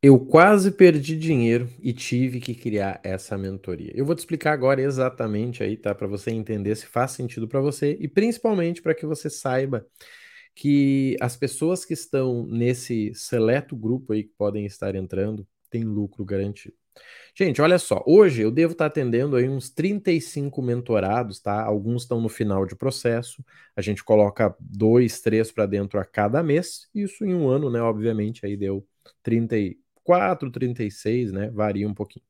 Eu quase perdi dinheiro e tive que criar essa mentoria. Eu vou te explicar agora exatamente aí, tá? Para você entender se faz sentido para você e principalmente para que você saiba que as pessoas que estão nesse seleto grupo aí que podem estar entrando têm lucro garantido. Gente, olha só, hoje eu devo estar atendendo aí uns 35 mentorados, tá? Alguns estão no final de processo, a gente coloca dois, três para dentro a cada mês, isso em um ano, né? Obviamente, aí deu 34, 36, né? Varia um pouquinho.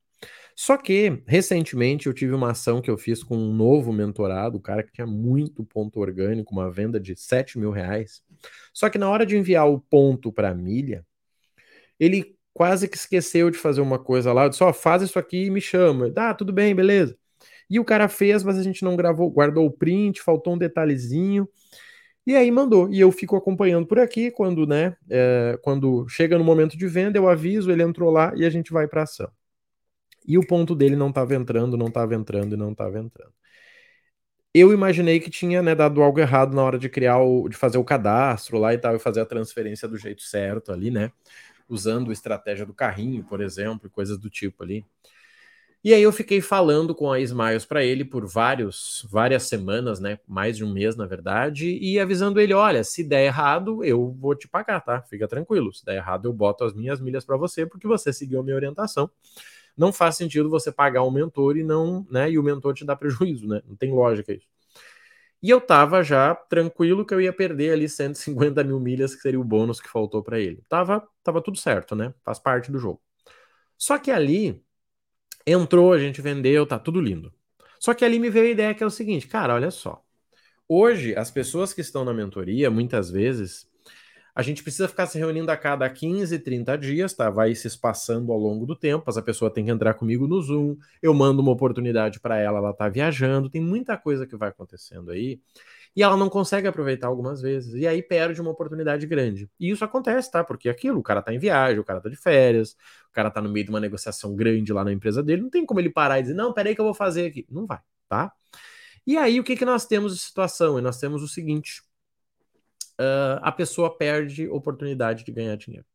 Só que, recentemente, eu tive uma ação que eu fiz com um novo mentorado, o cara que tinha muito ponto orgânico, uma venda de 7 mil reais. Só que na hora de enviar o ponto para a milha, ele quase que esqueceu de fazer uma coisa lá. Eu disse, ó, oh, faz isso aqui e me chama. Ah, tudo bem, beleza. E o cara fez, mas a gente não gravou, guardou o print, faltou um detalhezinho. E aí mandou. E eu fico acompanhando por aqui. Quando, né, é, quando chega no momento de venda, eu aviso, ele entrou lá e a gente vai para ação. E o ponto dele não estava entrando, não estava entrando e não estava entrando. Eu imaginei que tinha né, dado algo errado na hora de criar o, de fazer o cadastro lá e tal, e fazer a transferência do jeito certo ali, né? usando a estratégia do carrinho, por exemplo, coisas do tipo ali. E aí eu fiquei falando com a Smiles para ele por vários, várias semanas, né? Mais de um mês, na verdade, e avisando ele: olha, se der errado, eu vou te pagar, tá? Fica tranquilo. Se der errado, eu boto as minhas milhas para você, porque você seguiu a minha orientação. Não faz sentido você pagar um mentor e não, né? E o mentor te dá prejuízo, né? Não tem lógica isso. E eu tava já tranquilo que eu ia perder ali 150 mil milhas, que seria o bônus que faltou para ele. Tava, tava tudo certo, né? Faz parte do jogo. Só que ali entrou, a gente vendeu, tá tudo lindo. Só que ali me veio a ideia que é o seguinte, cara, olha só. Hoje, as pessoas que estão na mentoria, muitas vezes, a gente precisa ficar se reunindo a cada 15, 30 dias, tá? Vai se espaçando ao longo do tempo. Mas a pessoa tem que entrar comigo no Zoom. Eu mando uma oportunidade para ela, ela tá viajando. Tem muita coisa que vai acontecendo aí. E ela não consegue aproveitar algumas vezes. E aí perde uma oportunidade grande. E isso acontece, tá? Porque aquilo, o cara tá em viagem, o cara tá de férias, o cara tá no meio de uma negociação grande lá na empresa dele. Não tem como ele parar e dizer, não, peraí que eu vou fazer aqui. Não vai, tá? E aí, o que, que nós temos de situação? E nós temos o seguinte: uh, a pessoa perde oportunidade de ganhar dinheiro.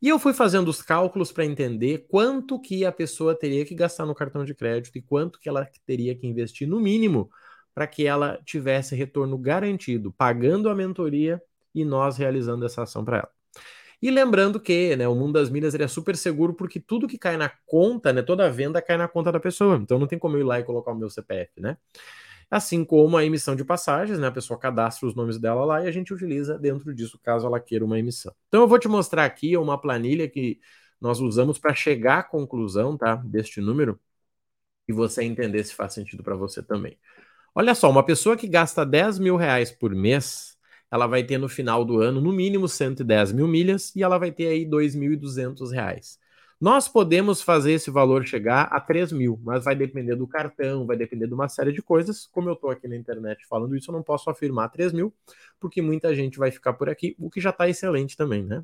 E eu fui fazendo os cálculos para entender quanto que a pessoa teria que gastar no cartão de crédito e quanto que ela teria que investir no mínimo para que ela tivesse retorno garantido, pagando a mentoria e nós realizando essa ação para ela. E lembrando que né, o mundo das milhas é super seguro porque tudo que cai na conta, né, toda venda cai na conta da pessoa. Então não tem como eu ir lá e colocar o meu CPF, né? assim como a emissão de passagens, né? A pessoa cadastra os nomes dela lá e a gente utiliza dentro disso caso ela queira uma emissão. Então eu vou te mostrar aqui uma planilha que nós usamos para chegar à conclusão, tá? Deste número e você entender se faz sentido para você também. Olha só, uma pessoa que gasta 10 mil reais por mês, ela vai ter no final do ano no mínimo 110 mil milhas e ela vai ter aí 2.200 reais. Nós podemos fazer esse valor chegar a 3 mil, mas vai depender do cartão, vai depender de uma série de coisas. Como eu estou aqui na internet falando isso, eu não posso afirmar 3 mil, porque muita gente vai ficar por aqui, o que já está excelente também, né?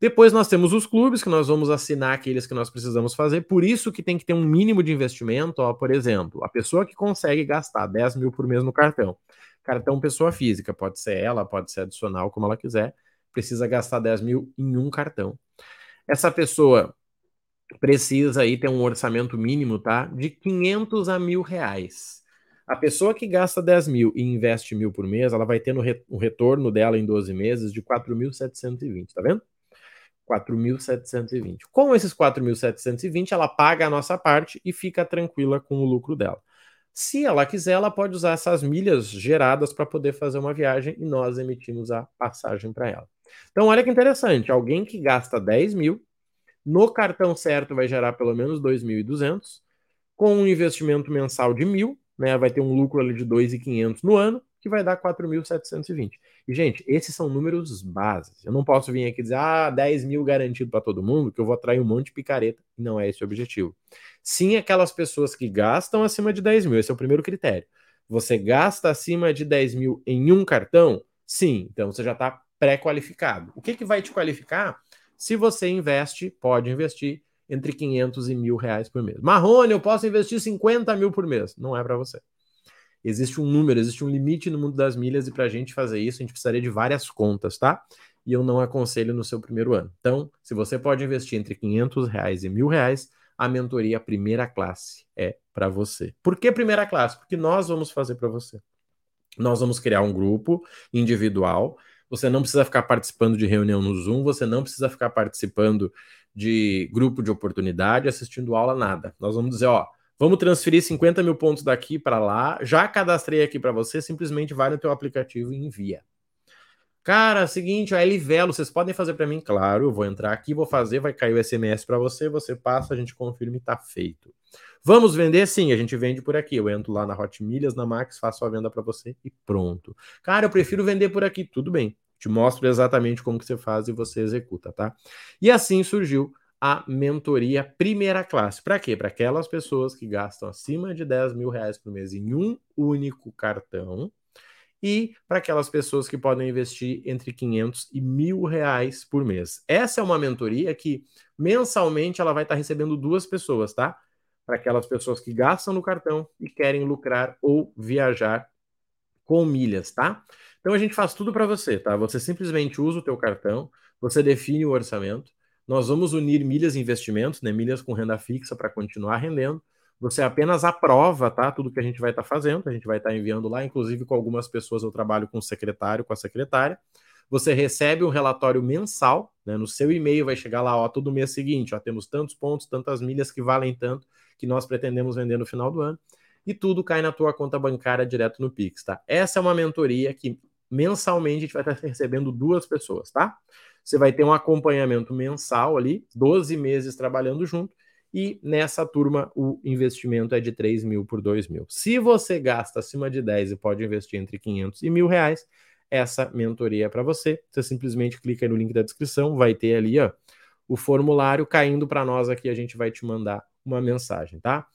Depois nós temos os clubes, que nós vamos assinar aqueles que nós precisamos fazer, por isso que tem que ter um mínimo de investimento, ó, por exemplo, a pessoa que consegue gastar 10 mil por mês no cartão, cartão pessoa física, pode ser ela, pode ser adicional, como ela quiser, precisa gastar 10 mil em um cartão. Essa pessoa precisa aí ter um orçamento mínimo, tá? De 500 a mil reais. A pessoa que gasta 10 mil e investe mil por mês, ela vai ter no re, retorno dela em 12 meses de 4.720, tá vendo? 4.720. Com esses 4.720, ela paga a nossa parte e fica tranquila com o lucro dela. Se ela quiser, ela pode usar essas milhas geradas para poder fazer uma viagem e nós emitimos a passagem para ela. Então, olha que interessante: alguém que gasta 10 mil no cartão certo vai gerar pelo menos 2.200, com um investimento mensal de mil, né, vai ter um lucro ali de 2.500 no ano, que vai dar 4.720. E, gente, esses são números bases. Eu não posso vir aqui dizer, ah, 10 mil garantido para todo mundo, que eu vou atrair um monte de picareta. Não é esse o objetivo. Sim, aquelas pessoas que gastam acima de 10 mil, esse é o primeiro critério. Você gasta acima de 10 mil em um cartão? Sim, então você já está pré-qualificado. O que, que vai te qualificar? Se você investe, pode investir entre 500 e mil reais por mês. Marrone, eu posso investir 50 mil por mês. Não é para você. Existe um número, existe um limite no mundo das milhas e para a gente fazer isso, a gente precisaria de várias contas, tá? e eu não aconselho no seu primeiro ano. Então, se você pode investir entre 500 reais e mil reais, a mentoria primeira classe é para você. Por que primeira classe? Porque nós vamos fazer para você. Nós vamos criar um grupo individual. Você não precisa ficar participando de reunião no Zoom, você não precisa ficar participando de grupo de oportunidade, assistindo aula, nada. Nós vamos dizer, ó, vamos transferir 50 mil pontos daqui para lá, já cadastrei aqui para você, simplesmente vai no teu aplicativo e envia. Cara, seguinte, a Livelo, vocês podem fazer para mim? Claro, eu vou entrar aqui, vou fazer, vai cair o SMS para você, você passa, a gente confirma e tá feito. Vamos vender? Sim, a gente vende por aqui. Eu entro lá na Hot Milhas, na Max, faço a venda para você e pronto. Cara, eu prefiro vender por aqui. Tudo bem. Te mostro exatamente como que você faz e você executa, tá? E assim surgiu a mentoria primeira classe. Para quê? Para aquelas pessoas que gastam acima de 10 mil reais por mês em um único cartão e para aquelas pessoas que podem investir entre 500 e mil reais por mês. Essa é uma mentoria que mensalmente ela vai estar recebendo duas pessoas, tá? Para aquelas pessoas que gastam no cartão e querem lucrar ou viajar com milhas, tá? Então a gente faz tudo para você, tá? Você simplesmente usa o teu cartão, você define o orçamento, nós vamos unir milhas e investimentos, né? Milhas com renda fixa para continuar rendendo você apenas aprova, tá? Tudo que a gente vai estar tá fazendo, a gente vai estar tá enviando lá, inclusive com algumas pessoas eu trabalho com o secretário, com a secretária. Você recebe um relatório mensal, né? No seu e-mail vai chegar lá, ó, todo mês seguinte, ó, temos tantos pontos, tantas milhas que valem tanto que nós pretendemos vender no final do ano, e tudo cai na tua conta bancária direto no Pix, tá? Essa é uma mentoria que mensalmente a gente vai estar tá recebendo duas pessoas, tá? Você vai ter um acompanhamento mensal ali, 12 meses trabalhando junto, e nessa turma o investimento é de 3 mil por 2 mil. Se você gasta acima de 10 e pode investir entre 500 e mil reais, essa mentoria é para você. Você simplesmente clica no link da descrição, vai ter ali ó, o formulário caindo para nós aqui, a gente vai te mandar uma mensagem, tá?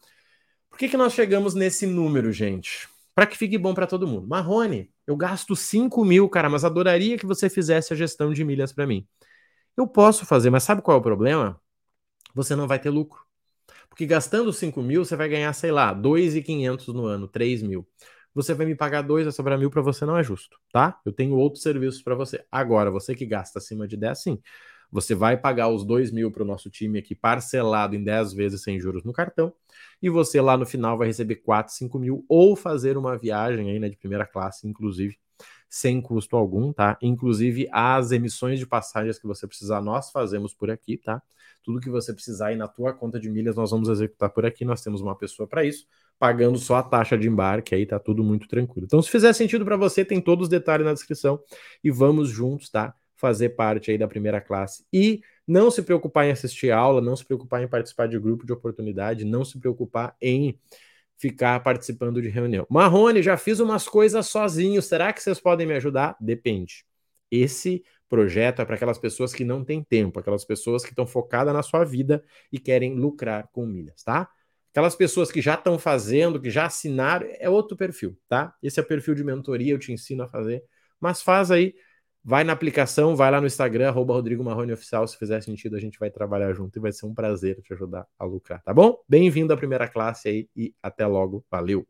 Por que, que nós chegamos nesse número, gente? Para que fique bom para todo mundo. Marrone, eu gasto 5 mil, cara, mas adoraria que você fizesse a gestão de milhas para mim. Eu posso fazer, mas sabe qual é o problema? Você não vai ter lucro. Porque gastando 5 mil, você vai ganhar, sei lá, 2,500 no ano, 3 mil. Você vai me pagar 2, vai sobrar mil para você, não é justo, tá? Eu tenho outros serviços para você. Agora, você que gasta acima de 10, sim. Você vai pagar os 2 mil para o nosso time aqui, parcelado em 10 vezes sem juros no cartão. E você lá no final vai receber 4, 5 mil ou fazer uma viagem aí, né, de primeira classe, inclusive, sem custo algum, tá? Inclusive as emissões de passagens que você precisar, nós fazemos por aqui, tá? Tudo que você precisar aí na tua conta de milhas, nós vamos executar por aqui. Nós temos uma pessoa para isso, pagando só a taxa de embarque, aí tá tudo muito tranquilo. Então, se fizer sentido para você, tem todos os detalhes na descrição e vamos juntos, tá? Fazer parte aí da primeira classe. E não se preocupar em assistir aula, não se preocupar em participar de grupo de oportunidade, não se preocupar em ficar participando de reunião. Marrone, já fiz umas coisas sozinho, será que vocês podem me ajudar? Depende. Esse projeto é para aquelas pessoas que não têm tempo, aquelas pessoas que estão focadas na sua vida e querem lucrar com milhas, tá? Aquelas pessoas que já estão fazendo, que já assinaram, é outro perfil, tá? Esse é o perfil de mentoria, eu te ensino a fazer, mas faz aí, vai na aplicação, vai lá no Instagram, arroba Rodrigo Marrone Oficial, se fizer sentido a gente vai trabalhar junto e vai ser um prazer te ajudar a lucrar, tá bom? Bem-vindo à primeira classe aí e até logo, valeu!